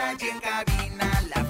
Laura en cabina, la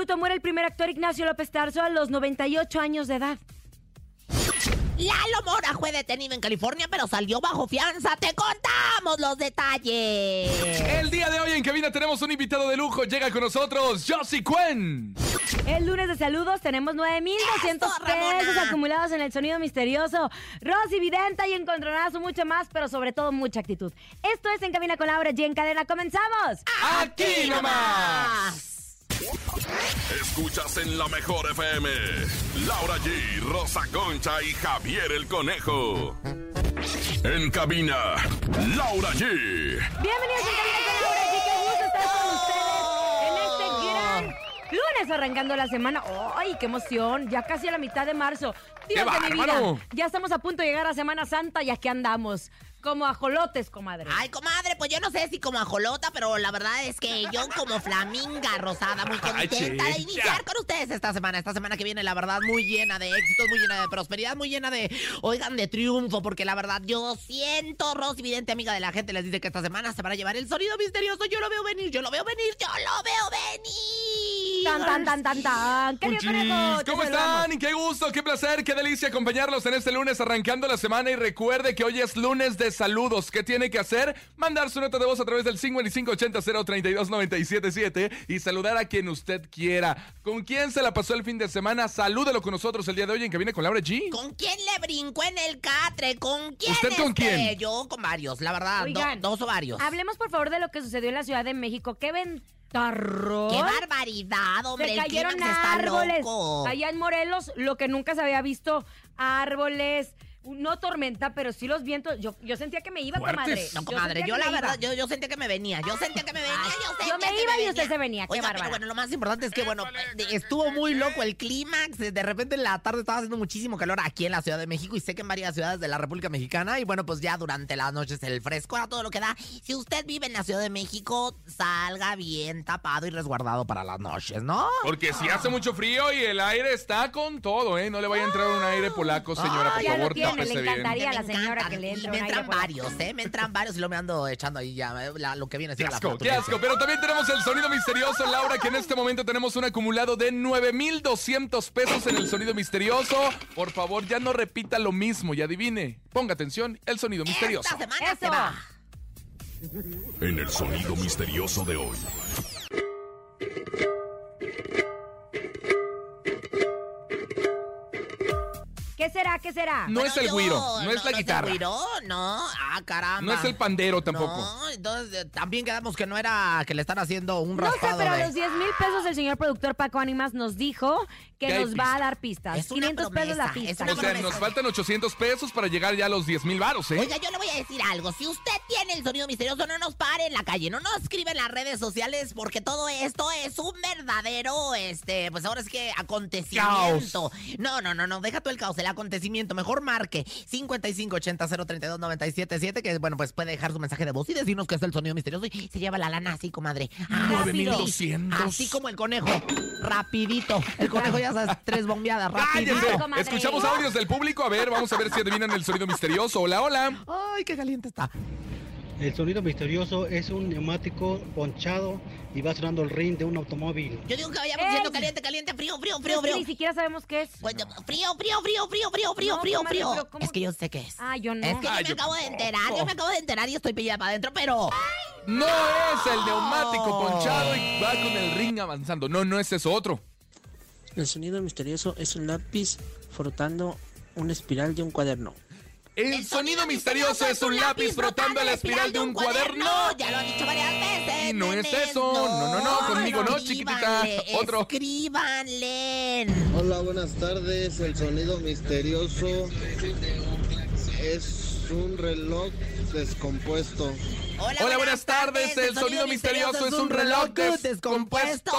luto. Muere el primer actor Ignacio López Tarso a los 98 años de edad. Lalo Mora fue detenido en California, pero salió bajo fianza. Te contamos los detalles. El día de hoy en cabina tenemos un invitado de lujo. Llega con nosotros Josie Cuen. El lunes de saludos tenemos 9,200 ¡Eso, Ramona! pesos acumulados en el sonido misterioso. Rosy Videnta y encontronazo mucho más, pero sobre todo mucha actitud. Esto es En Cabina con Laura G en cadena. ¡Comenzamos! Aquí nomás. Escuchas en la mejor FM. Laura G, Rosa Concha y Javier el Conejo. En cabina, Laura G. Bienvenidos en Cabina lunes arrancando la semana. ¡Ay, qué emoción! Ya casi a la mitad de marzo. Dios ¡Qué de mi vida. Ya estamos a punto de llegar a Semana Santa y aquí andamos. Como ajolotes, comadre. Ay, comadre, pues yo no sé si como ajolota, pero la verdad es que yo como flaminga rosada, muy Ay, contenta de iniciar con ustedes esta semana. Esta semana que viene, la verdad, muy llena de éxitos, muy llena de prosperidad, muy llena de, oigan, de triunfo, porque la verdad yo siento, Rosy, vidente amiga de la gente, les dice que esta semana se van a llevar el sonido misterioso. Yo lo veo venir, yo lo veo venir, yo lo veo venir. Tan, tan, tan, tan, tan. Te ¿Cómo están? Qué gusto, qué placer, qué delicia acompañarlos en este lunes arrancando la semana y recuerde que hoy es lunes de saludos. ¿Qué tiene que hacer? Mandar su nota de voz a través del 5580-032-977 y saludar a quien usted quiera. ¿Con quién se la pasó el fin de semana? Salúdelo con nosotros el día de hoy en Cabina con Laura G. ¿Con quién le brincó en el catre? ¿Con quién? ¿Usted con este? quién? Yo con varios, la verdad, do- Oigan, dos o varios. Hablemos, por favor, de lo que sucedió en la Ciudad de México. ¡Qué ¡Qué barbaridad, hombre! Se cayeron está árboles. loco. Allá en Morelos, lo que nunca se había visto, árboles, no tormenta, pero sí los vientos. Yo, yo sentía que me iba, Fuertes. comadre. No, comadre, sentía yo que la me verdad, yo, yo sentía que me venía, yo sentía que me venía, Ay, yo yo sentía me que iba y venía. usted se venía, qué Oiga, bárbara. pero bueno, lo más importante es que, bueno, estuvo muy loco el clímax, de repente en la tarde estaba haciendo muchísimo calor aquí en la Ciudad de México y sé que en varias ciudades de la República Mexicana y bueno, pues ya durante las noches el fresco era todo lo que da. Si usted vive en la Ciudad de México, salga bien tapado y resguardado para las noches, ¿no? Porque si hace mucho frío y el aire está con todo, ¿eh? No le vaya a entrar un aire polaco, señora, por favor, le bien. encantaría. a la Me señora encantan, que le entre Me entran la- varios, ¿eh? Me entran varios y lo me ando echando ahí ya eh, la- lo que viene Qué siendo la asco, qué flatulencia. asco. Pero también tenemos el sonido misterioso, Laura, que en este momento tenemos un acumulado de 9,200 pesos en el sonido misterioso. Por favor, ya no repita lo mismo y adivine. Ponga atención, el sonido misterioso. Esta semana se va. En el sonido misterioso de hoy. ¿Qué será? ¿Qué será? No es el yo- güiro, no es la el guitarra. güiro, no. Ah, caramba. No es el pandero tampoco. No, entonces también quedamos que no era que le están haciendo un No sé, raspado pero a de- los 10 mil pesos el señor productor Paco Ánimas nos dijo que nos va a dar pistas. Es una 500 pesos la promesa, es pista. una O sea, promesa. nos faltan 800 pesos para llegar ya a los 10 mil varos, ¿eh? Oiga, yo le voy a decir algo. Si usted tiene el sonido misterioso, no nos pare en la calle, no nos escribe en las redes sociales, porque todo esto es un verdadero, este, pues ahora es que acontecimiento. No, no, no, no, deja tú el caos, el acontecimiento. Mejor marque 5580-032-977, que bueno, pues puede dejar su mensaje de voz y decirnos que es el sonido misterioso y se lleva la lana así, comadre. Ah, 9200. Así como el conejo. Rapidito. El conejo ya sabes, tres bombeadas, comadre. Escuchamos audios del público. A ver, vamos a ver si adivinan el sonido misterioso. Hola, hola. Ay, qué caliente está. El sonido misterioso es un neumático ponchado y va sonando el ring de un automóvil. Yo digo que vayamos diciendo caliente, caliente, frío, frío, frío, frío. Ni siquiera sabemos qué es. Pues, frío, frío, frío, frío, frío, frío, No, frío, frío. Es que yo sé qué es. Ah, yo no. Es que yo Ah, me yo acabo de enterar, yo me acabo de enterar y estoy pillada para adentro, pero... No es el neumático ponchado y va con el ring avanzando. No, no es eso otro. El sonido misterioso es un lápiz frotando una espiral de un cuaderno. El, sonido misterioso es un lápiz frotando la espiral de un cuaderno. Ya lo han dicho varias veces. Y no es eso. No, no, no, conmigo no, chiquitita. Otro. Escríbanle. Hola, buenas tardes. El sonido misterioso es un reloj descompuesto. Hola, buenas tardes. El sonido misterioso es un reloj descompuesto.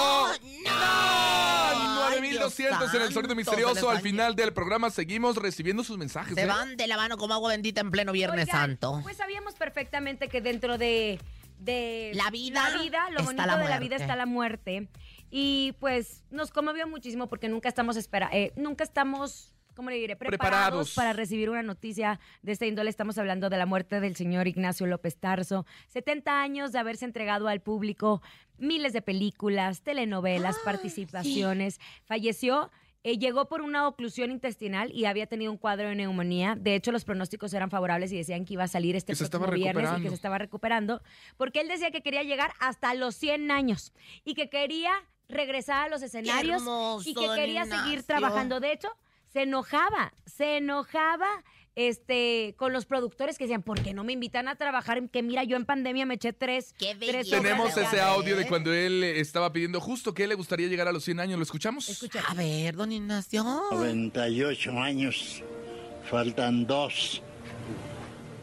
Ay, 9200 en el sonido misterioso. Al final del programa seguimos recibiendo sus mensajes. Se ¿eh? van de la mano como agua bendita en pleno Viernes Oigan, Santo. Pues sabíamos perfectamente que dentro de, de La vida la vida, lo está bonito de la vida está la muerte. Y pues nos conmovió muchísimo porque nunca estamos espera, eh, nunca estamos, ¿cómo le diré? Preparados, Preparados. para recibir una noticia de esta índole. Estamos hablando de la muerte del señor Ignacio López Tarso. 70 años de haberse entregado al público miles de películas, telenovelas, participaciones. Falleció. eh, llegó por una oclusión intestinal y había tenido un cuadro de neumonía. De hecho, los pronósticos eran favorables y decían que iba a salir este próximo viernes y que se estaba recuperando, porque él decía que quería llegar hasta los 100 años y que quería regresar a los escenarios hermoso, y que quería seguir trabajando. De hecho, se enojaba, se enojaba este, con los productores que decían, ¿por qué no me invitan a trabajar? Que mira, yo en pandemia me eché tres. Qué tres Tenemos ese teatro". audio de cuando él eh, estaba pidiendo justo que él le gustaría llegar a los 100 años. ¿Lo escuchamos? Escucha. A ver, don Ignacio. 98 años, faltan dos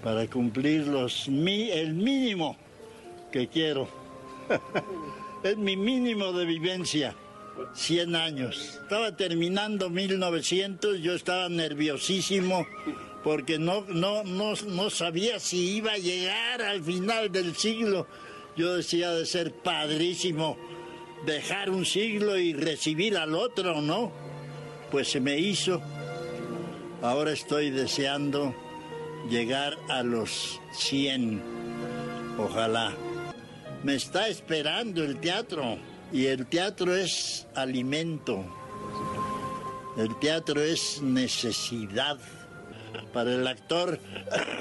para cumplir los mi, el mínimo que quiero. es mi mínimo de vivencia, 100 años. Estaba terminando 1900, yo estaba nerviosísimo porque no, no, no, no sabía si iba a llegar al final del siglo. Yo decía de ser padrísimo dejar un siglo y recibir al otro, ¿no? Pues se me hizo. Ahora estoy deseando llegar a los 100. Ojalá. Me está esperando el teatro. Y el teatro es alimento. El teatro es necesidad. Para el actor,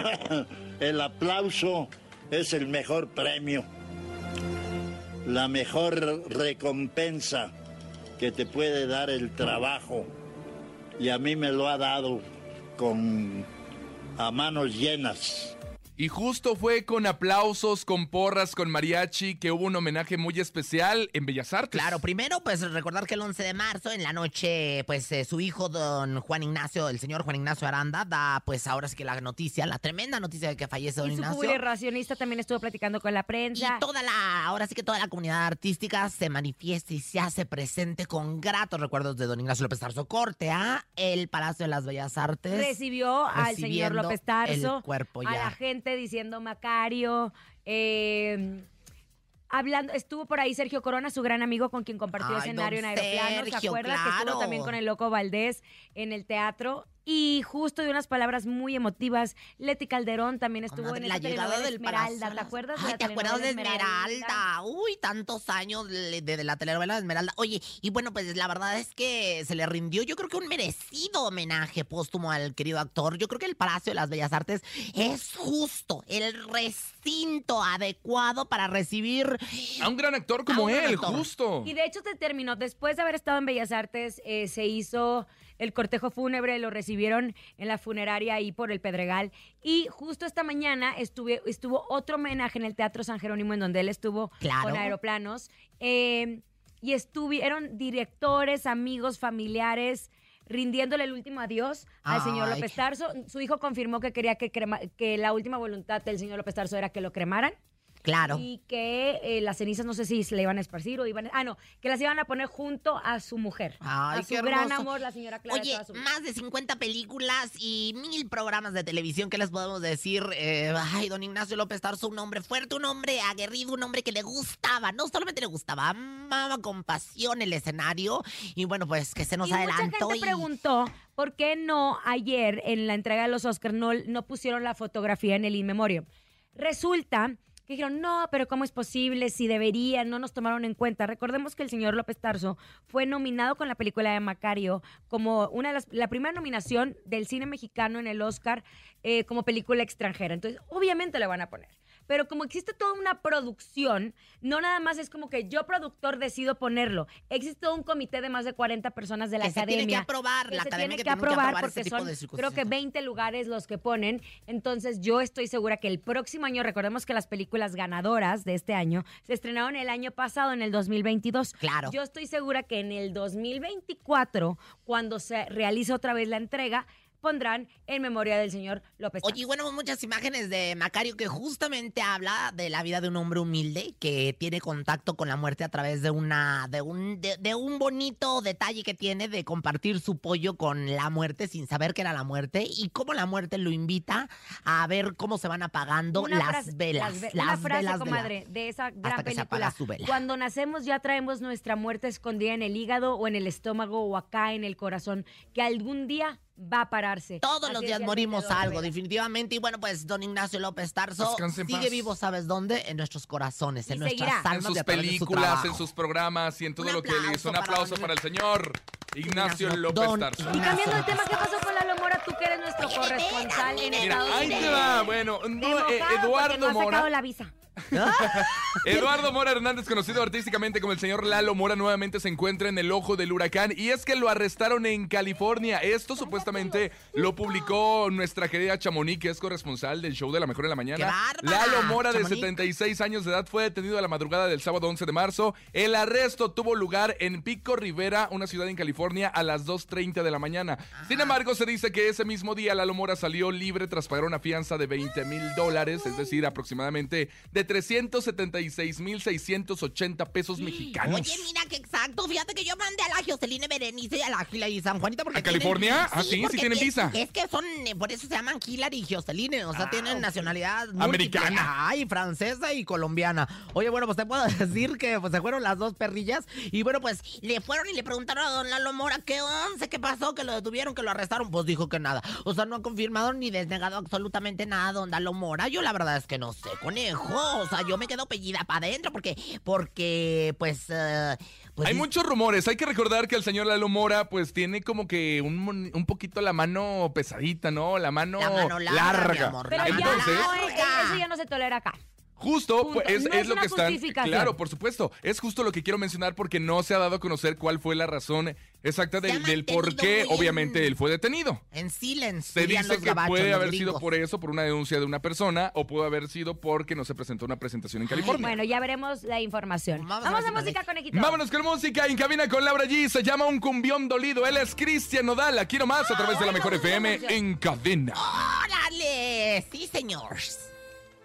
el aplauso es el mejor premio. La mejor recompensa que te puede dar el trabajo y a mí me lo ha dado con a manos llenas. Y justo fue con aplausos, con porras, con mariachi, que hubo un homenaje muy especial en Bellas Artes. Claro, primero, pues recordar que el 11 de marzo, en la noche, pues eh, su hijo, don Juan Ignacio, el señor Juan Ignacio Aranda, da, pues ahora sí que la noticia, la tremenda noticia de que fallece don Y su Ignacio. publicacionista también estuvo platicando con la prensa. Y toda la, ahora sí que toda la comunidad artística se manifiesta y se hace presente con gratos recuerdos de don Ignacio López Tarso Corte a el Palacio de las Bellas Artes. recibió al señor López Tarso, el cuerpo a la gente diciendo Macario, eh, hablando, estuvo por ahí Sergio Corona, su gran amigo con quien compartió Ay, escenario en don Aeroplano, ¿se Sergio, acuerdas? Que estuvo claro. también con el Loco Valdés en el teatro. Y justo de unas palabras muy emotivas, Leti Calderón también estuvo Comadre, en la llegada del Esmeralda. ¿te acuerdas? de Ay, la ¿te acuerdas de Esmeralda? Uy, tantos años de, de- de la telenovela de Esmeralda. Oye, y bueno, pues la verdad es que se le rindió, yo creo que un merecido homenaje póstumo al querido actor. Yo creo que el Palacio de las Bellas Artes es justo el recinto adecuado para recibir A un gran actor como él, actor. justo. Y de hecho te terminó, después de haber estado en Bellas Artes, eh, se hizo el cortejo fúnebre, lo recibieron en la funeraria ahí por el Pedregal. Y justo esta mañana estuve, estuvo otro homenaje en el Teatro San Jerónimo, en donde él estuvo Claro. con aeroplanos. Eh, y estuvieron directores, amigos, familiares rindiéndole el último adiós al señor. López Tarso. Su hijo confirmó que quería que, crema- que la última voluntad del señor López Tarso era que lo cremaran. Claro. Y que eh, las cenizas no sé si se le iban a esparcir o iban a... Ah, no, que las iban a poner junto a su mujer. Ay, a su qué gran amor, la señora Clara. Oye, toda su vida. más de 50 películas y mil programas de televisión, ¿qué les podemos decir? Eh, ay, don Ignacio López Tarso, un hombre fuerte, un hombre aguerrido, un hombre que le gustaba, no solamente le gustaba, amaba con pasión el escenario y bueno, pues que se nos y mucha adelantó gente y... preguntó por qué no ayer en la entrega de los Oscars no, no pusieron la fotografía en el In Memoriam. Resulta que dijeron, no, pero ¿cómo es posible? Si deberían, no nos tomaron en cuenta. Recordemos que el señor López Tarso fue nominado con la película de Macario como una de las, la primera nominación del cine mexicano en el Oscar eh, como película extranjera. Entonces, obviamente le van a poner. Pero como existe toda una producción, no nada más es como que yo productor decido ponerlo. Existe un comité de más de 40 personas de la Que se academia. tiene que aprobar, que la se academia tiene que aprobar aprobar porque tipo son creo que circunstancias. 20 lugares los que ponen. Entonces yo estoy segura que el próximo año, recordemos que las películas ganadoras de este año se estrenaron el año pasado, en el 2022. Claro. Yo estoy segura que en el 2024, cuando se realice otra vez la entrega, pondrán en memoria del señor López. Oye, y bueno, muchas imágenes de Macario que justamente habla de la vida de un hombre humilde que tiene contacto con la muerte a través de una de un de, de un bonito detalle que tiene de compartir su pollo con la muerte sin saber que era la muerte y cómo la muerte lo invita a ver cómo se van apagando Una las frase- velas, las ve- las una frase, velas comadre, de esa gran hasta que se película. apaga su vela. Cuando nacemos ya traemos nuestra muerte escondida en el hígado o en el estómago o acá en el corazón, que algún día va a pararse. Todos Así los días morimos algo, definitivamente. Y bueno, pues don Ignacio López Tarso sigue paz. vivo, ¿sabes dónde? En nuestros corazones, en nuestras almas en sus través de su películas, en sus programas y en todo lo que él hizo. Un aplauso para el señor Ignacio López Don Tarso. Y cambiando de tema, ¿qué pasó con Lalo Mora? Tú que eres nuestro corresponsal en Mira, Estados ahí Unidos. te va. Bueno, no, eh, Eduardo no ha sacado Mora. la visa. Eduardo Mora Hernández, conocido artísticamente como el señor Lalo Mora, nuevamente se encuentra en el ojo del huracán y es que lo arrestaron en California. Esto supuestamente lo publicó nuestra querida Chamonix, que es corresponsal del show de la mejor en la mañana. Lalo Mora, de 76 años de edad, fue detenido a la madrugada del sábado 11 de marzo. El arresto tuvo lugar en Pico Rivera, una ciudad en California, a las 2.30 de la mañana. Sin embargo, se dice que ese mismo día Lalo Mora salió libre tras pagar una fianza de 20 mil dólares, es decir, aproximadamente de 3 376.680 pesos mexicanos. Oye, mira que exacto. Fíjate que yo mandé a la Joseline Berenice y a la Gila y San Juanita porque. ¿A California? Así, ah, sí, sí tienen visa. Es que son, eh, por eso se llaman Hillary y Joseline. O sea, ah, tienen nacionalidad americana. Ay, francesa y colombiana. Oye, bueno, pues te puedo decir que pues, se fueron las dos perrillas. Y bueno, pues le fueron y le preguntaron a don Lalo Mora qué once, qué pasó, que lo detuvieron, que lo arrestaron. Pues dijo que nada. O sea, no ha confirmado ni desnegado absolutamente nada, don Lalo Mora. Yo la verdad es que no sé, conejo. O sea, yo me quedo pellida para adentro porque, porque, pues. eh, pues Hay muchos rumores. Hay que recordar que el señor Lalo Mora, pues tiene como que un, un poquito la mano pesadita, ¿no? La mano, La mano larga, mi amor, Pero la mano Entonces, larga. eso ya no se tolera acá. Justo, pues, es, No es es lo que están. Claro, por supuesto. Es justo lo que quiero mencionar porque no se ha dado a conocer cuál fue la razón exacta del, del por qué, obviamente, él fue detenido. En silence. Se dice que gabachos, puede haber sido por eso, por una denuncia de una persona, o puede haber sido porque no se presentó una presentación en California. Bueno, ya veremos la información. Vamos Vamos, a a si música, conejito. Vámonos con música en cabina con Laura G. Se llama Un Cumbión Dolido. Él es Cristian Nodal. Aquí nomás a través de la Mejor FM en cadena. ¡Órale! Sí, señores.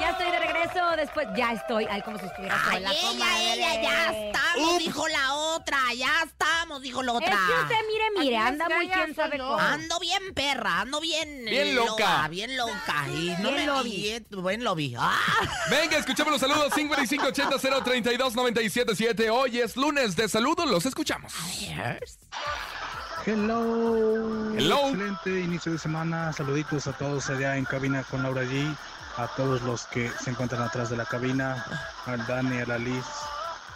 Ya estoy de regreso después. Ya estoy. Ay, como si estuviera Ay, sola, ella, comadre. ella, ya estamos, dijo la otra. Ya estamos, dijo la Es otra. que usted, mire, mire, Aquí anda es muy que quién sabe cómo. Ando bien perra, ando bien... Bien loca. Bien loca. Y no Bien me lobby. vi, eh, buen lobby. ¡Ah! Venga, escuchemos los saludos 5580-032-977. Hoy es lunes de saludos, los escuchamos. Hello. Hello. Excelente inicio de semana. Saluditos a todos allá en cabina con Laura G. A todos los que se encuentran atrás de la cabina. Al Dani, a la Liz.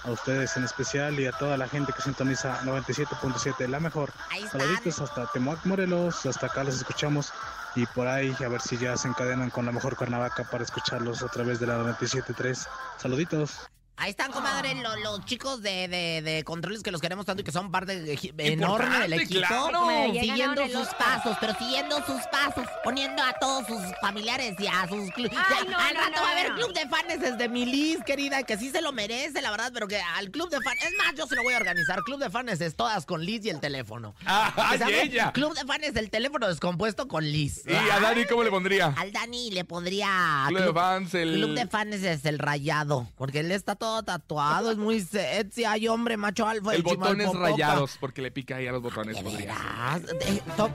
A ustedes en especial y a toda la gente que sintoniza 97.7, la mejor. Saluditos hasta Temoac, Morelos. Hasta acá los escuchamos. Y por ahí a ver si ya se encadenan con la mejor Cuernavaca para escucharlos a través de la 97.3. Saluditos. Ahí están, comadre, lo- los chicos de, de- de controles que los queremos tanto y que son parte de- enorme Importante, del equipo. claro. Siguiendo sus pasos, pero siguiendo sus pasos, poniendo a todos sus familiares y a sus clubes. No, al no, rato no, va a haber club de fans desde Milis, querida, que sí se lo merece, la verdad, pero que al club de fans. Es más, yo se lo voy a organizar. Club de fans es todas con Liz y el teléfono. Ah, y ella. Club de fans del teléfono descompuesto con Liz. ¿Y a Dani cómo le pondría? Al Dani le pondría. Club de fans, el- Club de fans es el rayado. Porque él está todo tatuado, es muy sexy. Ay, hombre, macho alfa. El botones rayados, porque le pica ahí a los botones. ¿De podría ser. veras? Eh, top.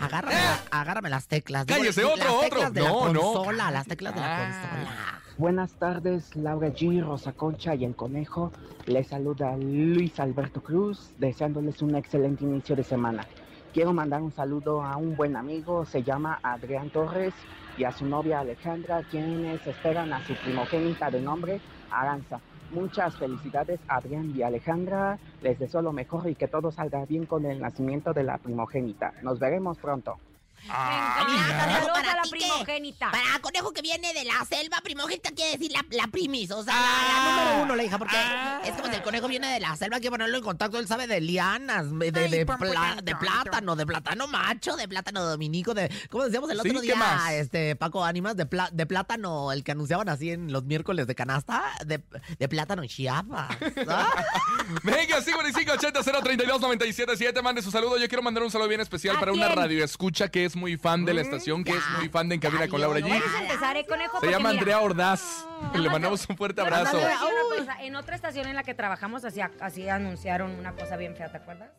Agárrame, la- agárrame las teclas. Cállese, las otro, teclas otro. de No, la no. consola, las teclas de la Ah. consola. Buenas tardes, Laura G, Rosa Concha y el Conejo. Les saluda Luis Alberto Cruz, deseándoles un excelente inicio de semana. Quiero mandar un saludo a un buen amigo, se llama Adrián Torres, y a su novia Alejandra, quienes esperan a su primogénita de nombre Aranza. Muchas felicidades Adrián y Alejandra, les deseo lo mejor y que todo salga bien con el nacimiento de la primogénita. Nos veremos pronto. Ah, Me encanta. mira. Saludos ¿Para a la primogénita. Para conejo que viene de la selva, primogénita quiere decir la, la primis, o sea, la- Ah. la, número uno, la hija, porque Ah. es como si el conejo viene de la selva, hay que ponerlo en contacto, él sabe de lianas, de, de, pla- plátano, de plátano macho, de plátano dominico, de, ¿cómo decíamos el otro ¿qué día, más? este, Paco Ánimas, de, pla- de plátano, el que anunciaban así en los miércoles de canasta, de, de plátano Chiapas. ¿Ah? Venga, 5580 032 977 mande su saludo. Yo quiero mandar un saludo bien especial ¿A para una radio escucha que es muy fan de la estación, que es muy fan de En Cabina con Laura G. empezar, ¿eh, conejo? Se llama mira, Andrea Ordaz. Le mandamos un fuerte abrazo. En otra estación en la que trabajamos, así, así anunciaron una cosa bien fea, ¿te acuerdas?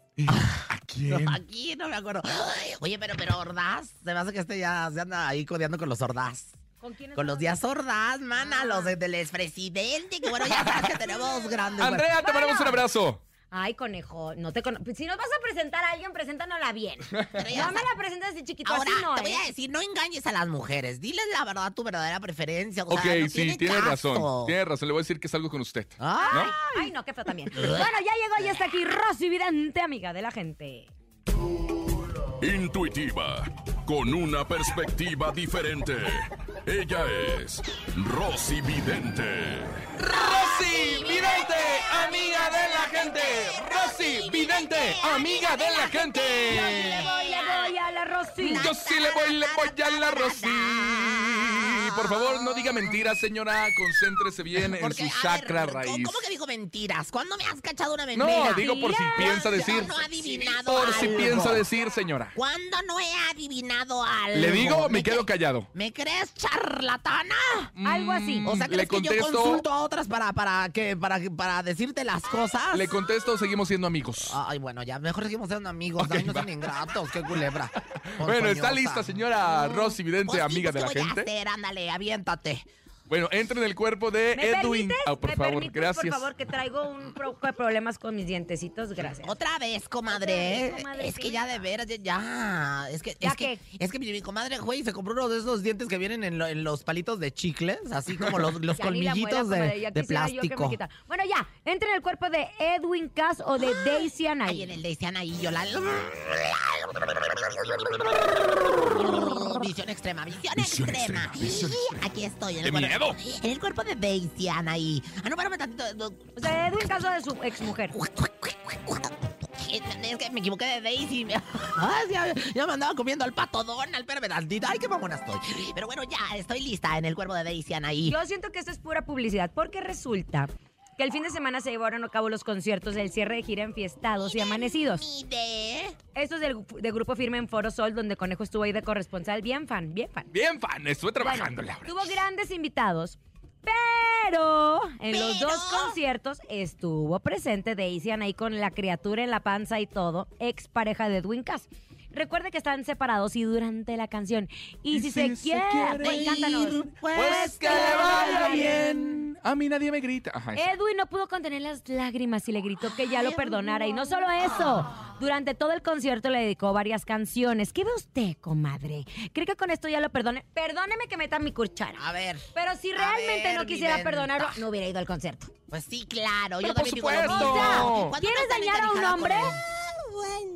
¿A quién? Aquí no me acuerdo. Ay, Oye, pero, pero Ordaz, se me hace que este ya se anda ahí codeando con los Ordaz. ¿Con quién Con los días Ordaz, mana, los de- del expresidente, que bueno, ya sabes que tenemos grandes. Andrea, te mandamos un abrazo. Ay, conejo, no te cono- Si nos vas a presentar a alguien, preséntanosla bien. Pero ya No me la presentes así chiquito, Ahora, así no, te voy ¿eh? a decir, no engañes a las mujeres. Diles la verdad, tu verdadera preferencia. O Ok, sea, no sí, tiene razón. Tiene razón. Le voy a decir que salgo con usted. Ah, ¿No? Ay, no, qué feo también. bueno, ya llegó y está aquí Rosy Vidente, amiga de la gente. Intuitiva, con una perspectiva diferente. Ella es Rosy Vidente. Rosy Vidente, amiga de la gente. Rosy Vidente, amiga de la Yo sí le gente. voy, le voy a la Rosy. Yo sí le voy, le voy a la Rosy. Por favor, no diga mentiras, señora. Concéntrese bien en su a ver, sacra ¿cómo- raíz. ¿Cómo que dijo mentiras? ¿Cuándo me has cachado una mentira? No, digo por si piensa decir. No he adivinado Por si piensa decir, señora. ¿Cuándo no he adivinado algo? ¿Le digo o me cre- quedo callado? ¿Me crees charlatana? Algo así. O sea, Mm, le ¿crees que yo contesto. consulto a otras para, para, que, para, para decirte las cosas? Le contesto, seguimos siendo amigos. Ay, bueno, ya mejor seguimos siendo amigos. Ok, Ay, no va. sean ingratos, qué culebra. Bueno, está lista, señora Rosy Vidente, Pues sí, amiga pues, de la ¿qué voy a gente. hacer? Ándale, aviéntate. Bueno, entra en el cuerpo de ¿Me Edwin. permites? Ah, por ¿Me favor, permites, gracias. por favor, que traigo un poco de problemas con mis dientecitos? Gracias. Otra vez, comadre. Otra vez, comadre, es ¿qué que ya de veras, ya-. Es que, ¿Ya es que, es que mi, comadre, güey, se compró uno de esos dientes que vienen en, lo- en los palitos de chicles, así como los, los muela, colmillitos de, plástico. Bueno, ya, entra en el cuerpo de Edwin Cass o de Daisy Ahí Anay. en el de ahí yo la... Visión extrema, visión, Visión extrema. extrema, visión aquí estoy. En ¡Qué el cuerpo, miedo! En el cuerpo de Daisy ahí. Ah, no, espérame tantito. O sea, Edwin Cass o de su exmujer. Es que me equivoqué de Daisy. Ay, ya, ya me andaba comiendo al pato Donald. Espérame tantito. Ay, qué mamona estoy. Pero bueno, ya estoy lista en el cuerpo de Daisy Anaí. Yo siento que esto es pura publicidad, porque resulta que el fin de semana se llevaron a cabo los conciertos del cierre de gira Enfiestados y Amanecidos. Esto es del, de Grupo Firme en Foro Sol, donde Conejo estuvo ahí de corresponsal. Bien fan, bien fan. Bien, fan, estuve trabajando, Bueno, Laura. tuvo grandes invitados, pero en los dos conciertos estuvo presente Daisy Anaí con la criatura en la panza y todo, ex pareja de Edwin Cass. Recuerde que están separados y durante la canción. Y, si, se, quiere, pues, cántanos. Pues que le vaya bien. A mí nadie me grita. Ajá. Edwin no pudo contener las lágrimas y le gritó que ya lo perdonara. Y no solo eso, durante todo el concierto le dedicó varias canciones. ¿Qué ve usted, comadre? ¿Cree que con esto ya lo perdone? Perdóneme que meta mi cuchara. A ver. Pero si realmente ver, no quisiera perdonarlo, no hubiera ido al concierto. Pues sí, claro. Pero yo por también digo lo supuesto. mismo. O sea, ¿Cuándo ¿Quieres dañar a un encanijada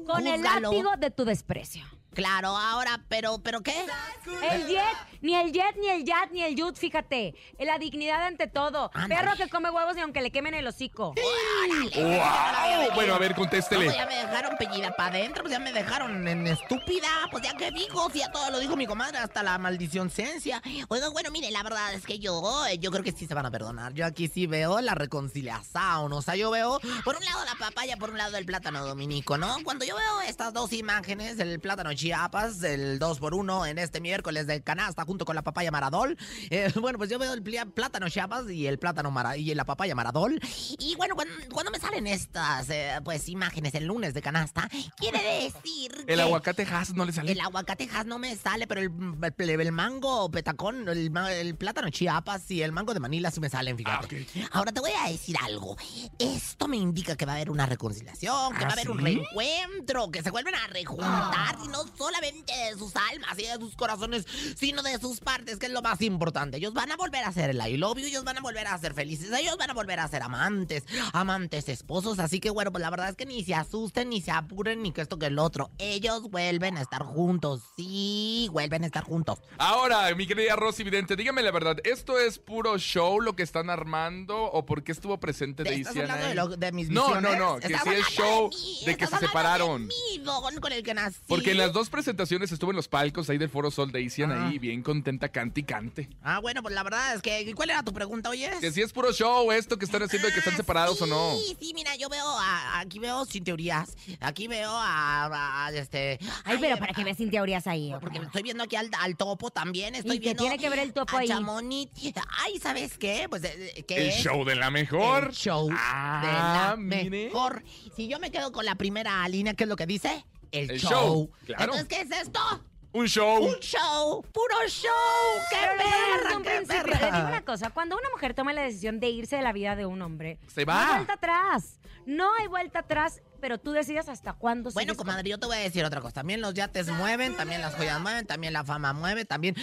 con el látigo de tu desprecio. Claro, ahora, pero, ¿pero qué? El jet, ni el jet, ni el yat, ni el yut, fíjate. La dignidad ante todo. Perro que come huevos ni aunque le quemen el hocico. ¡Wow! Bueno, a ver, contéstele. ya me dejaron pellida para adentro, pues ya me dejaron en estúpida, pues ya que digo, si ya todo lo dijo mi comadre, hasta la maldición ciencia. Oiga, bueno, mire, la verdad es que yo, eh, yo creo que sí se van a perdonar. Yo aquí sí veo la reconciliación, o sea, yo veo, por un lado la papaya, por un lado el plátano dominico, ¿no? Cuando yo veo estas dos imágenes, el plátano Chiapas, el 2 por 1 en este miércoles de canasta junto con la papaya Maradol, eh, bueno, pues yo veo el plátano Chiapas y el plátano Mara y la papaya Maradol. Y bueno, cuando, cuando me salen estas, eh, pues, imágenes el lunes de canasta, quiere decir El que aguacate Hass no le sale. el aguacatejas no me sale, pero el, el- el mango petacón, el, plátano chiapas y el mango de Manila sí me salen, Ah, fíjate. Ahora te voy a decir algo. Esto me indica que va a haber una reconciliación, que ¿Ah, va a haber un reencuentro, que se vuelven a rejuntar, y no solamente de sus almas y de sus corazones, sino de sus partes, que es lo más importante. Ellos van a volver a ser el I love you, ellos van a volver a ser felices, ellos van a volver a ser amantes, amantes esposos, así que bueno, pues la verdad es que ni se asusten, ni se apuren, ni que esto que el otro. Ellos vuelven a estar juntos, sí, vuelven a estar juntos. Ahora, mi querida Rosy Vidente, dígame la verdad, ¿esto es puro show lo que están armando o por qué estuvo presente ¿Te Daisy de, lo- de mis No, no, no, que ¿Estás sí es show mí? de que ¿Estás se separaron. de mí, don, con el que nací. Porque en las dos presentaciones estuvo en los palcos ahí del Foro Sol Daisy Ah. ahí, bien contenta, cante y cante. Ah, bueno, pues la verdad es que... ¿Cuál era tu pregunta, oye? Que si es puro show esto que están haciendo de que están separados o no. Sí, sí, mira, yo veo a- aquí veo sin teorías. Aquí veo a, a- este. Ay, pero para que veas sin teorías ahí. Porque estoy viendo aquí al, al topo también. Estoy ¿Y qué viendo tiene que ver el topo a ahí? Chamonix. Ay, ¿sabes qué? Pues eh, que El es show de la mejor. El show de Ah, la mire. mejor. Si yo me quedo con la primera línea, ¿qué es lo que dice? El, El show. show, claro. Entonces, ¿qué es esto? Un show. Un show, puro show. ¡Qué Pero desde perra, un qué perra! les digo una cosa, cuando una mujer toma la decisión de irse de la vida de un hombre, Se no hay va. vuelta atrás. No hay vuelta atrás, pero tú decides hasta cuándo Bueno, con- comadre, yo te voy a decir otra cosa. También los yates mueven, también las joyas mueven, también la fama mueve, también.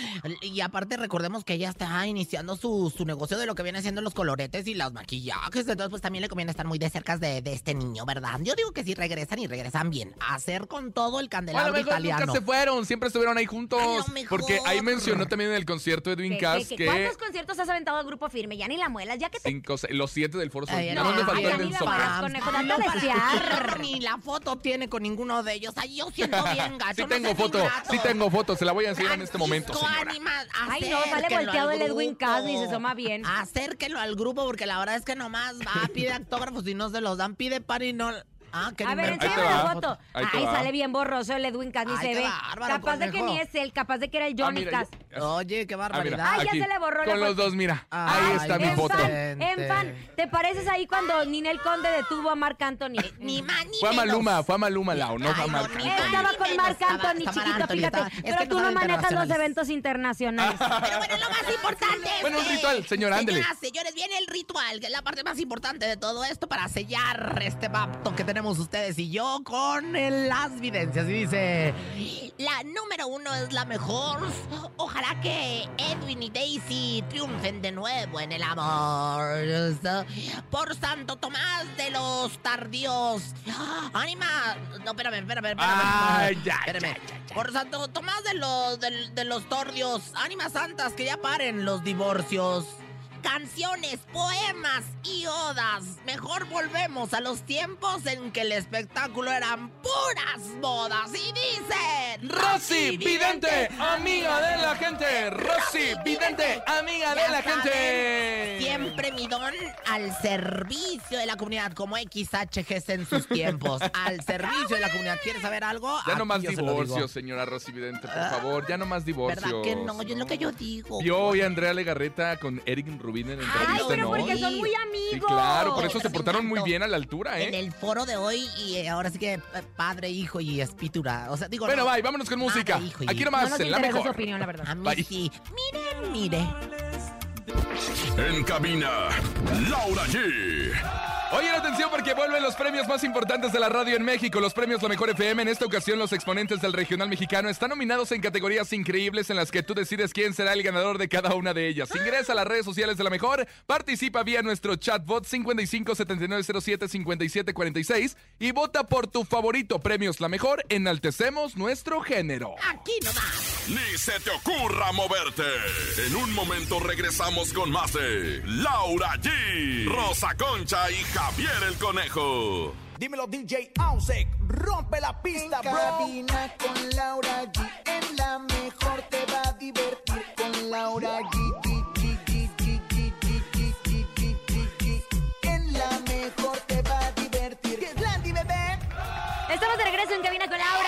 Y aparte, recordemos que ella está iniciando su, su negocio de lo que viene siendo los coloretes y los maquillajes. Entonces, pues también le conviene estar muy de cerca de, de este niño, ¿verdad? Yo digo que sí regresan y regresan bien. A hacer con todo el Bueno, candelabro mejor italiano. nunca se fueron, siempre estuvieron ahí juntos. Porque ahí mencionó también en el concierto de Edwin ¿Qué- Cass qué- que ¿Cuántos conciertos has aventado al grupo firme? Ya ni la muelas, ya que te... cinco, seis- los siete del Foro Sol. Más no, me faltó el del Ni la foto tiene con ninguno de ellos. Ay, yo siento bien gacho. Sí no tengo sé, foto, sí tengo foto, se la voy a enseñar en este momento, señora. anima, Ay, no, sale volteado el Edwin. Cass ni se asoma bien. Acérquenlo al grupo porque la verdad es que nomás va, pide autógrafos y no se los dan, pide par y no. Ah, qué A ver, enséñame la foto. Ahí Ay, sale bien borroso el Edwin Cass, ni Ay, se qué ve. bárbaro, capaz de que conejo. ni es él, capaz de que era el Ah, Johnny mira, Cass. ya- Oye, qué Ah, barbaridad. mira, Ay, ya aquí, se le borró la Con los foto. dos, mira. Ay, ahí está mi en foto. fan, en fan, ¿te pareces ahí cuando Ninel Conde detuvo a Marc Anthony? Ni más ni Fue a menos. Maluma, fue a Maluma, Lau, no fue a Ay, Marc no, ni Anthony. más Estaba con. Marc Estaba- Anthony, chiquito, Anthony, fíjate. estaba- es Pero que tú no sabe manejas los internacionales. eventos internacionales. Pero bueno, lo más importante es Bueno, un que- ritual, señora, ándele. Señoras, señores, viene el ritual, que es la parte más importante de todo esto para sellar este pacto que tenemos ustedes y yo con el- las videncias. Y dice... La número uno es la mejor. Ojalá que Edwin y Daisy triunfen de nuevo en el amor. Por Santo Tomás de los Tardíos. ¡Ánima! No, espérame, espérame, espérame. Ya, Espérame. Por Santo Tomás de los, de, de los Tordios. Ánimas santas, que ya paren los divorcios. Canciones, poemas y odas. Mejor volvemos a los tiempos en que el espectáculo eran puras bodas. Y dicen... Rosy Vidente, amiga de la gente. Rosy Vidente, amiga de la gente. Siempre mi don al servicio de la comunidad, como XHGs en sus tiempos. al servicio de la comunidad. ¿Quieres saber algo? Ya no más yo divorcios, señora Rosy Vidente, por favor. Ya no más divorcios. ¿Verdad que no? Yo es lo que yo digo. Hoy a Andrea Legarreta con Eric Rubín en Ay, entrevista, pero ¿no? porque son muy Sí, amigos. claro, por eso se portaron muy bien a la altura, En ¿eh? el foro de hoy y eh, ahora sí que eh, padre, hijo y espíritura. O sea, digo. Bueno, no, bye, vámonos con música. padre, hijo y- Aquí No nomás, nos en la interesa su mejor. opinión, la verdad. A mí Bye. sí. Miren, mire. En cabina, Laura G. Oigan, atención porque vuelven los premios más importantes de la radio en México, los premios La Mejor FM. En esta ocasión, los exponentes del regional mexicano están nominados en categorías increíbles en las que tú decides quién será el ganador de cada una de ellas. Ingresa a las redes sociales de La Mejor, participa vía nuestro chatbot 5579075746 y vota por tu favorito. Premios La Mejor, enaltecemos nuestro género. Aquí nomás. Ni se te ocurra moverte. En un momento regresamos con más de Laura G, Rosa Concha y Javier Javier el Conejo. Dímelo, DJ Ausek. Rompe la pista, en. Cabina con Laura G. En la mejor te va a divertir con Laura G. En la mejor te va a divertir. Landy, bebé. Estamos de regreso en Cabina con Laura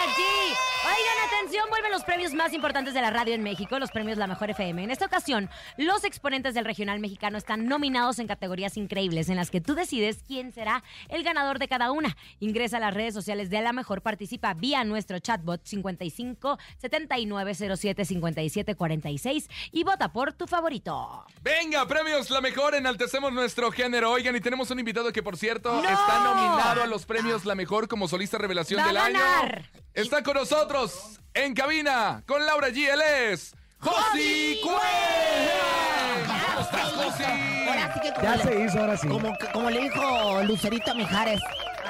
los premios más importantes de la radio en México, los premios La Mejor FM. En esta ocasión, los exponentes del regional mexicano están nominados en categorías increíbles en las que tú decides quién será el ganador de cada una. Ingresa a las redes sociales de La Mejor, participa vía nuestro chatbot 55 7907 57 46 y vota por tu favorito. Venga, premios La Mejor, enaltecemos nuestro género. Oigan, y tenemos un invitado que, por cierto, ¡No! está nominado a los premios La Mejor como solista revelación Va a del año. Está con nosotros en cabina con Laura G. Él es Josi Cuellar. ¿Cómo estás, Josi? Ahora sí que como Ya le, se hizo, ahora sí. Como, como le dijo Lucerito Mijares,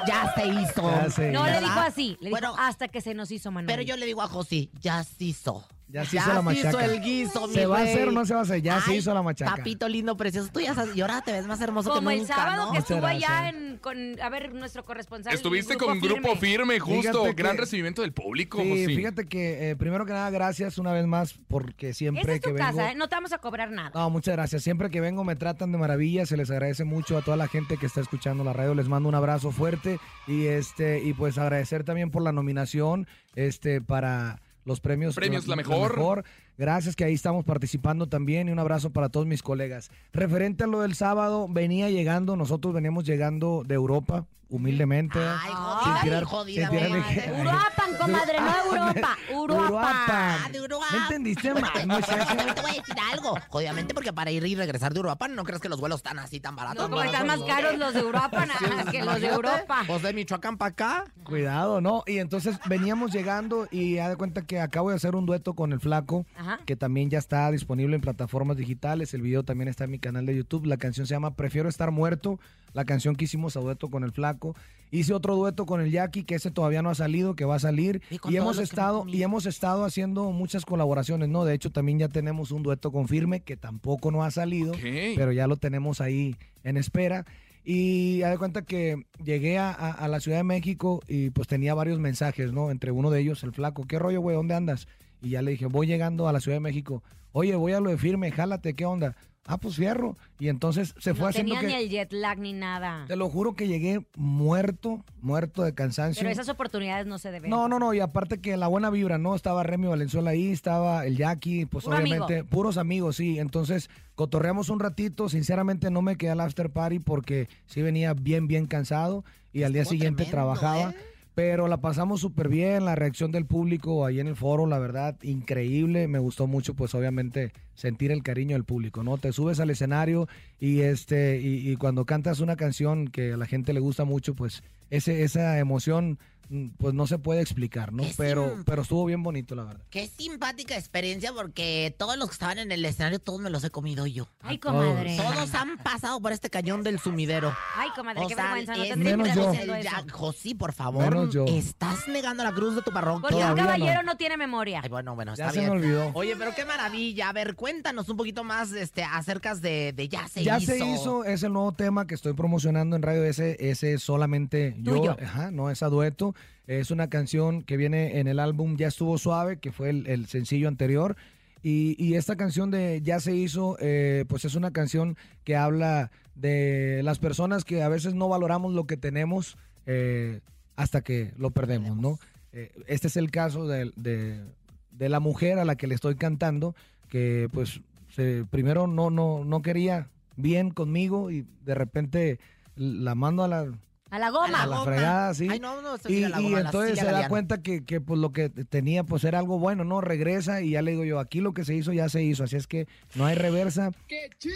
ya se hizo. Ya se No le ¿Verdad? dijo así, le dijo Bueno, hasta que se nos hizo Manuel. pero yo le digo a Josi, ya se hizo. Ya se hizo la machaca. el guiso, mi ¿Se va a hacer o no se va a hacer? Ya se hizo la machaca. Papito lindo, precioso. Tú ya sabes, y ahora te ves más hermoso Como que el nunca, sábado ¿no? que Muchas estuvo allá en, con, a ver, nuestro corresponsal. Estuviste con Grupo Firme, justo. Fíjate que- Gran recibimiento del público, Sí, fíjate que eh, primero que nada, gracias una vez más porque siempre Esa es que tu vengo... casa, ¿eh? no te vamos a cobrar nada. No, muchas gracias. Siempre que vengo me tratan de maravilla, se les agradece mucho a toda la gente que está escuchando la radio, les mando un abrazo fuerte y este y pues agradecer también por la nominación este para los premios Premios La Mejor. Gracias que ahí estamos participando también y un abrazo para todos mis colegas. Referente a lo del sábado, venía llegando, nosotros veníamos llegando de Europa, humildemente. Ay, sin jodida, tirar- jodida, sin tirar. Uruapan, comadre, no Europa. Uruapan. Ah, de Uruapan. ¿Me entendiste mal, Te muchacha? voy a decir algo. Obviamente, porque para ir y regresar de Uruapan no crees que los vuelos están así tan baratos. No, como están más caros los de Uruapan ah, que los de Europa. Pues de Michoacán para acá. Cuidado, ¿no? Y entonces veníamos llegando y haz de cuenta que acabo de hacer un dueto con el Flaco, Ajá. Que también ya está disponible en plataformas digitales. El video también está en mi canal de YouTube. La canción se llama Prefiero estar muerto. La canción que hicimos a dueto con el Flaco. Hice otro dueto con el Jackie, que ese todavía no ha salido, que va a salir. Y hemos estado y hemos estado haciendo muchas colaboraciones, ¿no? De hecho, también ya tenemos un dueto con Firme, que tampoco no ha salido, pero ya lo tenemos ahí en espera. Y haz de cuenta que llegué a, a- a la Ciudad de México y pues tenía varios mensajes, ¿no? Entre uno de ellos, el flaco, ¿qué rollo, güey? ¿Dónde andas? Y ya le dije, voy llegando a la Ciudad de México. Oye, voy a lo de firme, jálate, ¿qué onda? Ah, pues fierro. Y entonces se fue No haciendo tenía que... ni el jet lag ni nada. Te lo juro que llegué muerto, muerto de cansancio. Pero esas oportunidades no se deben. No, no, no, y aparte que la buena vibra, ¿no? Estaba Remy Valenzuela ahí, estaba el Jackie, pues Puro obviamente, amigo. puros amigos, sí. Entonces, cotorreamos un ratito, sinceramente no me quedé al after party porque sí venía bien, bien cansado y al día siguiente tremendo, trabajaba. ¿eh? Pero la pasamos súper bien, la reacción del público ahí en el foro, la verdad, increíble. Me gustó mucho, pues obviamente, sentir el cariño del público, ¿no? Te subes al escenario y este y, y cuando cantas una canción que a la gente le gusta mucho, pues ese, esa emoción, pues no se puede explicar, ¿no? Qué Pero, sim- pero estuvo bien bonito, la verdad. Qué simpática experiencia porque todos los que estaban en el escenario, todos me los he comido yo. Ay, comadre. Todos han pasado por este cañón del sumidero. Ay, comadre, O qué sea, vergüenza. No Menos yo. el. Jack, José, por favor. Menos yo. Estás negando la cruz de tu parroquia. Porque un Todavía no. caballero no. tiene memoria. Ay, bueno, bueno, Ya está se bien. me olvidó. Oye, pero qué maravilla. A ver, cuéntanos un poquito más este, acerca de, de Ya se ya hizo. se hizo, es el nuevo tema que estoy promocionando en radio. Ese, ese es solamente yo, Tuyo. ajá, no es a dueto. Es una canción que viene en el álbum Ya estuvo suave, que fue el, el sencillo anterior. Y, y esta canción de Ya se hizo, eh, pues es una canción que habla de las personas que a veces no valoramos lo que tenemos eh, hasta que lo perdemos, ¿no? Eh, este es el caso de, de- de la mujer a la que le estoy cantando, que pues se- primero no, no, no quería bien conmigo y de repente la mando a la, A la goma. a la fregada, sí. Ay, no, no, Y, a la y goma, la entonces silla se la da cuenta que, que, pues lo que tenía pues era algo bueno, ¿no? Regresa y ya le digo yo, aquí lo que se hizo ya se hizo, así es que no hay reversa,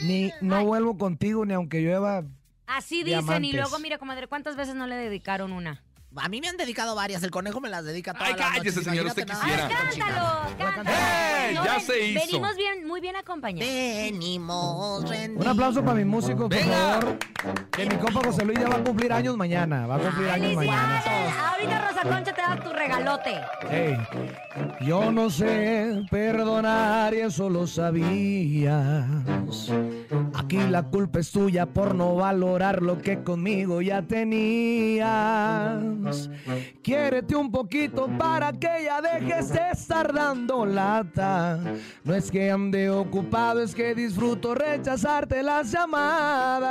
ni no vuelvo contigo ni aunque llueva Así dicen y Diamantes. luego, mira, comadre, ¿cuántas veces no le dedicaron una? A mí me han dedicado varias. El conejo me las dedica todas Ay, las cállese, noches, señor, usted quisiera. Conchita. Cántalo, cántalo. ¡Eh! Ya ven- se hizo. Venimos bien, muy bien acompañados. Venimos rendidos. Un aplauso para mis músicos, por Venga. favor. Que mi compa José Luis ya va a cumplir años mañana. Va a cumplir años mañana. Ahorita Rosa Concha te da tu regalote. Ey, yo no sé perdonar y eso lo sabías. Aquí la culpa es tuya por no valorar lo que conmigo ya tenías. Quiérete un poquito para que ya dejes de estar dando lata. No es que ande ocupado, es que disfruto rechazarte las llamadas.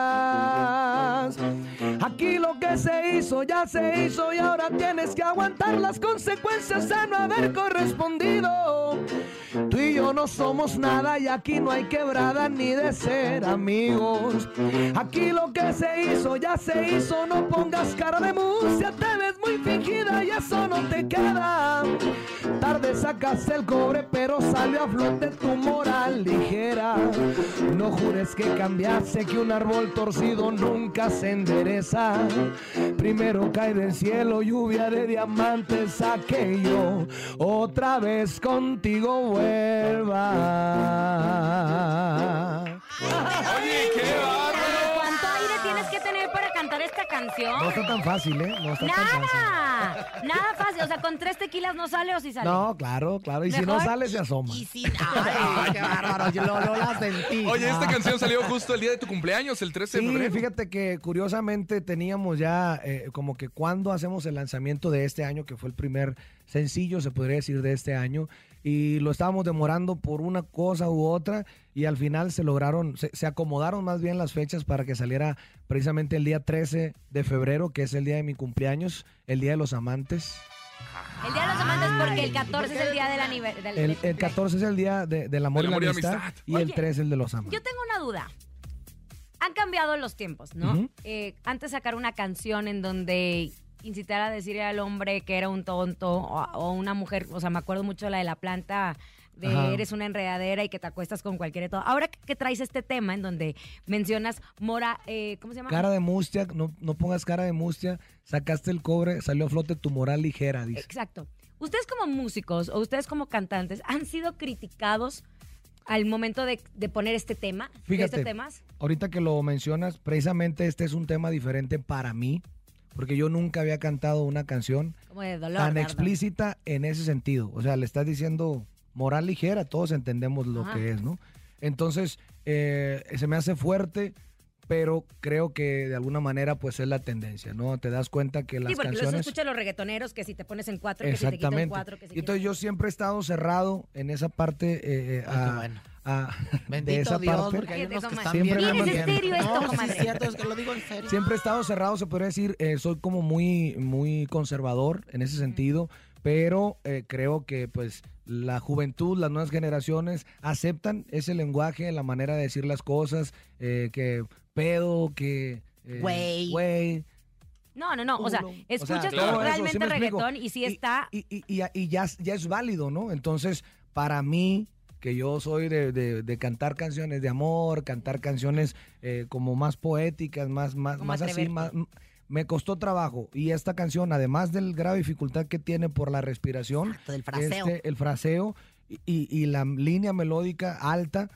Aquí lo que se hizo ya se hizo y ahora tienes que aguantar las consecuencias de no haber correspondido. Tú y yo no somos nada y aquí no hay quebrada ni de ser amigos. Aquí lo que se hizo ya se hizo, no pongas cara de te ves muy fingida y eso no te queda. Tarde sacaste el cobre, pero salió a flote tu moral ligera. No jures que cambiaste, que un árbol torcido nunca se endereza. Primero cae del cielo lluvia de diamantes, a que yo otra vez contigo vuelva. Oye, qué bárbaro. Cantar esta canción? No está tan fácil, ¿eh? No está tan fácil. Nada, nada fácil. O sea, con tres tequilas no sale o si sale. No, claro, claro. Y si no sale, se asoma. Y sin... Ay, qué bárbaro. Yo lo, lo la sentí. Oye, esta canción salió justo el día de tu cumpleaños, el 13 de Sí, febrero. fíjate que curiosamente teníamos ya eh, como que cuando hacemos el lanzamiento de este año, que fue el primer sencillo, se podría decir, de este año, y lo estábamos demorando por una cosa u otra, y al final se lograron, se, se acomodaron más bien las fechas para que saliera precisamente el día 13 de febrero, que es el día de mi cumpleaños, el Día de los Amantes. El día de los amantes porque el 14 es el día del aniversario. El, el 14 es el día de- del amor, y amor y la amistad, amistad. y el Oye, 13 el de los amantes. Yo tengo una duda. Han cambiado los tiempos, ¿no? Ujú. Eh, antes sacar una canción en donde incitar a decirle al hombre que era un tonto o, o una mujer, o sea, me acuerdo mucho de la de la planta de Ajá. eres una enredadera y que te acuestas con cualquiera y todo. Ahora que, que traes este tema en donde mencionas Mora, eh, ¿cómo se llama? Cara de mustia, no, no pongas cara de mustia, sacaste el cobre, salió a flote tu moral ligera, dice. Exacto. Ustedes como músicos o ustedes como cantantes han sido criticados al momento de, de poner este tema, de Fíjate, este temas. ahorita que lo mencionas, precisamente este es un tema diferente para mí, porque yo nunca había cantado una canción Como de dolor. tan ¿verdad? explícita en ese sentido. O sea, le estás diciendo moral ligera, todos entendemos lo Ajá. que es, ¿no? Entonces, eh, se me hace fuerte, pero creo que de alguna manera pues es la tendencia, ¿no? Te das cuenta que las Sí, porque los canciones... escuchan los reggaetoneros que si te pones en cuatro, que si te quitan Exactamente. cuatro, que si Y entonces yo siempre he estado cerrado en esa parte. eh, eh, a- bueno. a- Bendito de esa Dios, parte. porque hay unos que están Siempre bien. es mantiene. estéreo esto, No, sí, comadre. es cierto, es que lo digo en serio. Siempre he estado cerrado, se podría decir, eh, soy como muy, muy conservador en ese sentido, pero eh, creo que pues la juventud, las nuevas generaciones aceptan ese lenguaje, la manera de decir las cosas, eh, que pedo, que... eh, Güey. Güey. No, no, no. O sea. O escuchas sea, eso, realmente ¿sí me explico? reggaetón y sí está. Y, y- y- y ya, ya es válido, ¿no? Entonces, para mí, que yo soy de, de- de cantar canciones de amor, cantar canciones eh, como más poéticas, más, más, Como más así, más, m- me costó trabajo. Y esta canción, además del grave dificultad que tiene por la respiración, Exacto, del fraseo. este, el fraseo y, y- y la línea melódica alta,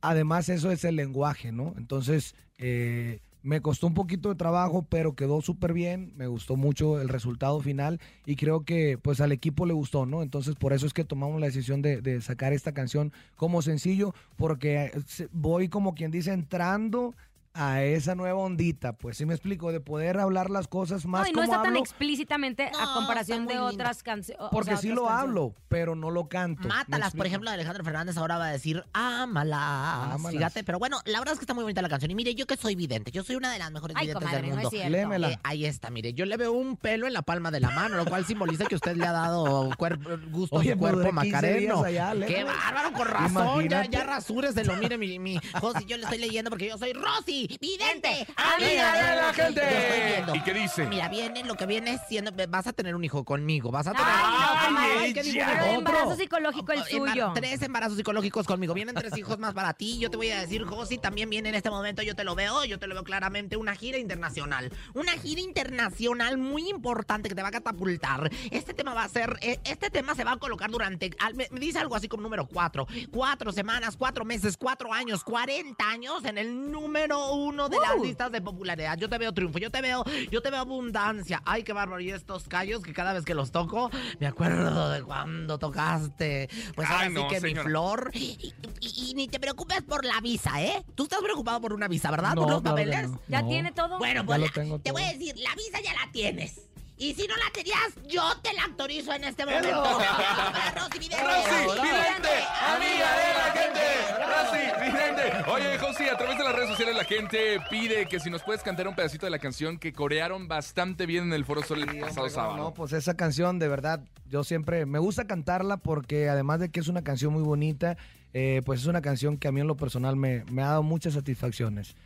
además eso es el lenguaje, ¿no? Entonces, eh, me costó un poquito de trabajo, pero quedó súper bien, me gustó mucho el resultado final y creo que pues al equipo le gustó, ¿no? Entonces por eso es que tomamos la decisión de, de sacar esta canción como sencillo, porque eh, voy como quien dice entrando a esa nueva ondita, pues sí me explico, de poder hablar las cosas más No, y no como está tan explícitamente a No, comparación de otras canciones. porque sí lo hablo, pero no lo canto. ¿me Mátalas, por ejemplo, Alejandro Fernández ahora va a decir, ámalas. Ámalas. Fíjate, pero bueno, la verdad es que está muy bonita la canción. Y mire, yo que soy vidente, yo soy una de las mejores Ay, videntes comadre, del no mundo. es. Léemela. Eh, ahí está, mire, yo le veo un pelo en la palma de la mano, lo cual simboliza que usted le ha dado cuerpo, gusto Oye, su pues, cuerpo duré 15 macareno. allá, Qué bárbaro, con razón, ya, Imagínate. ya rasúreselo. Mire, mi, mi Josi, yo le estoy leyendo porque yo soy Rosy. Vidente, amiga de la gente. Yo estoy viendo. ¿Y qué dice? Mira, viene lo que viene siendo. Vas a tener un hijo conmigo. Vas a tener. Ay, no, Ay, ay, ¿qué embarazo psicológico el suyo. Tres embarazos psicológicos conmigo. Vienen tres hijos más para ti. Yo te voy a decir, Josi, también viene en este momento. Yo te lo veo, yo te lo veo claramente. Una gira internacional. Una gira internacional muy importante que te va a catapultar. Este tema va a ser. eh, Este tema se va a colocar durante. me dice algo así como número cuatro. Cuatro semanas, cuatro meses, cuatro años, cuarenta años en el número uno de las listas de popularidad. Yo te veo triunfo, yo te veo, yo te veo abundancia. Ay, qué bárbaro. Y estos callos que cada vez que los toco, me acuerdo de cuando tocaste. Pues ahora Ay, sí no, que mi flor. Y, y- y ni te preocupes por la visa, ¿eh? Tú estás preocupado por una visa, ¿verdad? No, por los claro papeles. no. ¿Ya No. tiene todo? Bueno, Ya pues la- te voy a decir, la visa ya la tienes. Y si no la tenías, yo te la autorizo en este momento. Rosy Vidente. Rosy, vidente, amiga de la gente. Rosy, vidente. Oye, Josi, a través de las redes sociales la gente pide que si nos puedes cantar un pedacito de la canción que corearon bastante bien en el Foro Sol el pasado No, sábado. no, pues esa canción, de verdad, yo siempre me gusta cantarla porque además de que es una canción muy bonita, eh, pues es una canción que a mí en lo personal me, me ha dado muchas satisfacciones.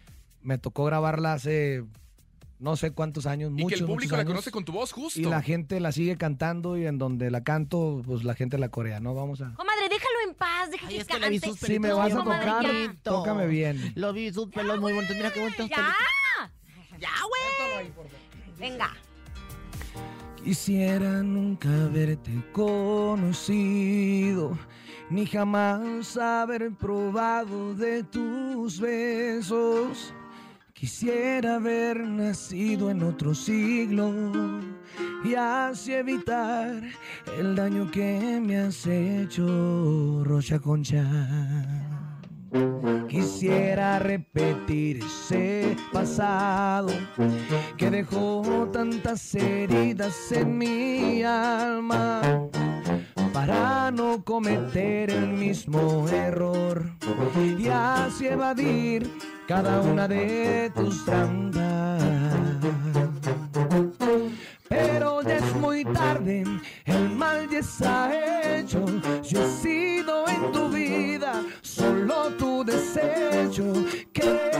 Me tocó grabarla hace no sé cuántos años, y muchos, que el público la años, conoce con tu voz, justo. Y la gente la sigue cantando y en donde la canto, pues la gente la corea, ¿no? Vamos a... Comadre, déjalo en paz, deja Ay, que es que le vi cante. sus Si me vas a tocar, ya. tócame bien. Lo vi sus pelos muy bonitos. Mira qué bonitos ¡Ya! pelitos. Ya, güey. Venga. Quisiera nunca haberte conocido, ni jamás haber probado de tus besos. Quisiera haber nacido en otro siglo y así evitar el daño que me has hecho, Rocha Concha. Quisiera repetir ese pasado que dejó tantas heridas en mi alma para no cometer el mismo error y así evadir cada una de tus trampas. Pero ya es muy tarde, el mal ya está hecho. Yo he sido en tu vida solo tu desecho. Que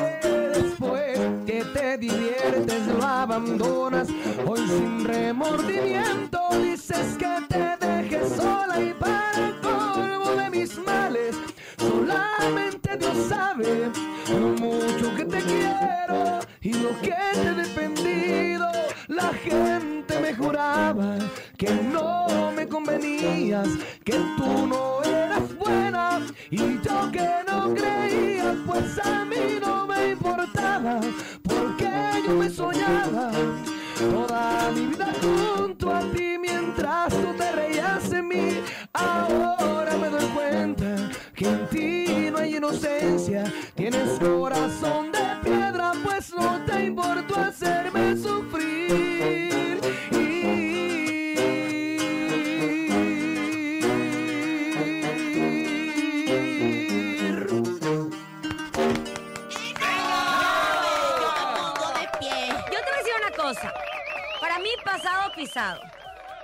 después que te diviertes lo abandonas. Hoy sin remordimiento dices que te dejes sola y para colmo de mis males. Solamente Dios sabe lo mucho que te quiero y lo que te he dependido. La gente me juraba que no me convenías, que tú no eras buena y yo que no creía, pues a mí no pasado.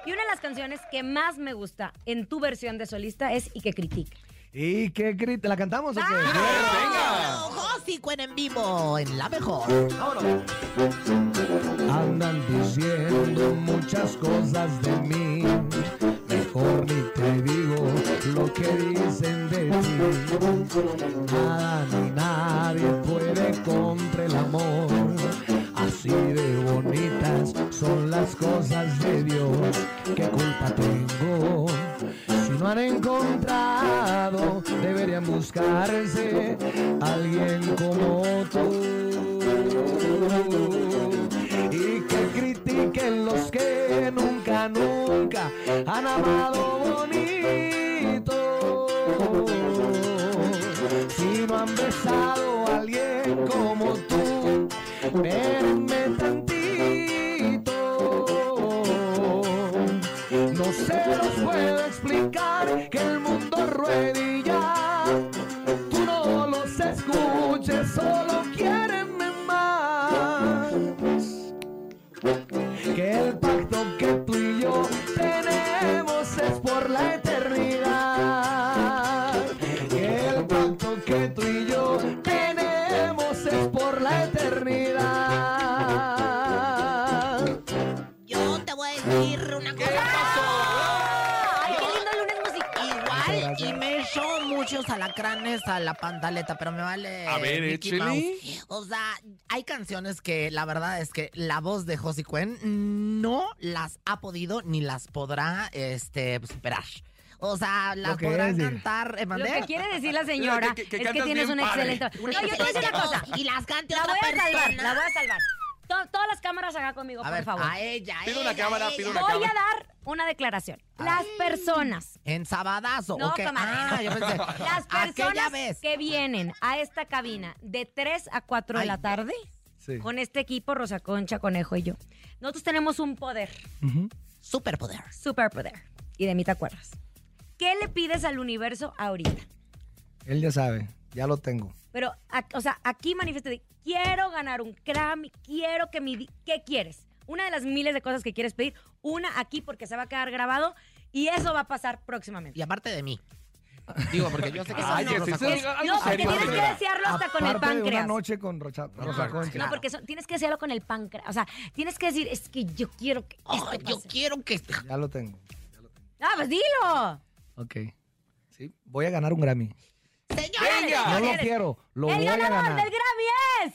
Y una de las canciones que más me gusta en tu versión de solista es Y que critique. ¿Y qué grita? ¿La cantamos o qué? En en vivo, en la mejor. Vámonos. Andan diciendo muchas cosas de mí. Mejor ni te digo lo que dicen de ti. Nada ni nadie puede contra el amor. Así de bonitas son las cosas de Dios. ¿Qué culpa tengo? Si no han encontrado, deberían buscarse alguien como tú. Y que critiquen los que nunca, nunca han amado bonito. Si no han besado a alguien como tú, espérenme tantito. No se los puedo explicar que el mundo ruede alacranes a la pantaleta, pero me vale. A ver, Mickey échele. Mouse. O sea, hay canciones que la verdad es que la voz de Josie Cuen no las ha podido ni las podrá este, superar. O sea, las Lo que podrá es, dile. cantar. ¿eh, Lo que quiere decir la señora Que- que- que es que tienes un padre. excelente... No, Una yo te voy a decir una excelente cosa. voz, Y las cante La otra voy a salvar, la voy a salvar. To- todas las cámaras acá conmigo, A por ver, favor. a ella, Pido ella, una cámara, ella. pido una Voy cámara. a dar una declaración. Las personas En sabadazo. No, comadre. Ah, yo pensé. Las Aquella personas vez. que vienen a esta cabina de 3 a 4 de Ay. la tarde, Sí. con este equipo, Rosa Concha, Conejo y yo, nosotros tenemos un poder. Superpoder. superpoder. Y de mí te acuerdas. ¿Qué le pides al universo ahorita? Él ya sabe, ya lo tengo. Pero, a- o sea, aquí manifieste, quiero ganar un Grammy, quiero que mi... ¿Qué quieres? Una de las miles de cosas que quieres pedir, una aquí porque se va a quedar grabado y eso va a pasar próximamente. Y aparte de mí. Digo, porque yo sé que Ay, son Concha. algo No, porque serio, tienes que desearlo hasta con el Aparte de una páncreas. noche con Rocha, Rosa Concha. No, porque son- tienes que hacerlo con el páncreas. O sea, tienes que decir, es que yo quiero que esto Ay, yo quiero que. Ya lo tengo. Ah, pues dilo. Ok. Sí, voy a ganar un Grammy. Señora, Venga. No lo quiero, lo el voy a ganador ganar. del Grammy es...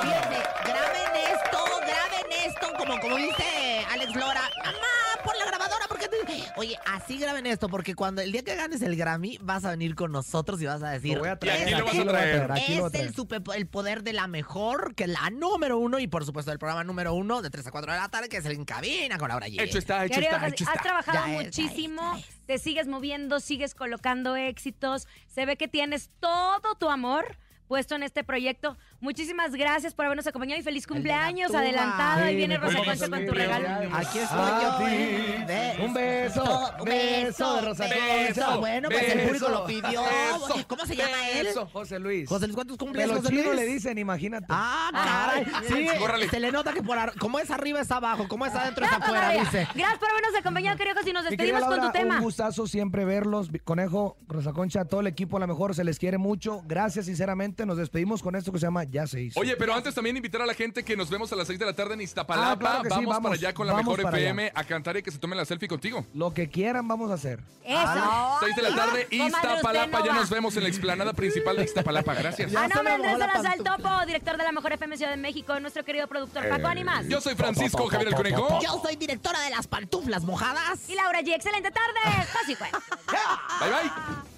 Fíjense, graben esto, graben esto, como, como dice Alex Lora. Mamá, por la grabadora, porque Oye, así graben esto, porque cuando el día que ganes el Grammy, vas a venir con nosotros y vas a decir. Lo voy a traer, aquí lo vas a Es el, super- el poder de la mejor, que la número uno, y por supuesto el programa número uno de 3 a 4 de la tarde, que es el En Cabina con Laura G. Hecho está, hecho Querido está, hecho has está. trabajado Ya es, ya muchísimo, es, ya es. te sigues moviendo, sigues colocando éxitos. Se ve que tienes todo tu amor puesto en este proyecto. Muchísimas gracias por habernos acompañado y feliz cumpleaños adelantado. Ahí viene Rosa Concha con tu cumpleaños. regalo. Aquí estoy yo. ti. eh. Un beso, Un beso de Rosa beso, Concha. Bueno, pues el público lo pidió. beso, ¿Cómo se llama él? beso. José Luis. José Luis, ¿cuántos cumples, los José Luis? le dicen, imagínate. Ah, caray. Sí, se le nota que por ar- como es arriba es abajo, como es adentro es No, afuera, dice. Gracias por habernos acompañado, queridos, y nos despedimos con tu tema. Un gustazo siempre verlos. Conejo, Rosa Concha, todo el equipo a lo mejor se les quiere mucho. Gracias, sinceramente. Nos despedimos con esto que se llama Ya se hizo. Oye, pero antes también invitar a la gente que nos vemos a las 6 de la tarde en Iztapalapa. Ah, claro que sí, vamos, vamos, para allá con la mejor FM a cantar y que se tomen la selfie contigo. Lo que quieran vamos a hacer. Eso. 6 de la tarde, Iztapalapa. no Ya nos vemos en la explanada principal de Iztapalapa. Gracias. A se nombre de Andrés la Salazar. Topo, director de la Mejor FM Ciudad de México, nuestro querido productor Paco Animas. Yo soy Francisco Javier el Conejo. Yo soy directora de las pantuflas mojadas. Y Laura G, excelente tarde. Paz y cuenta. Bye bye.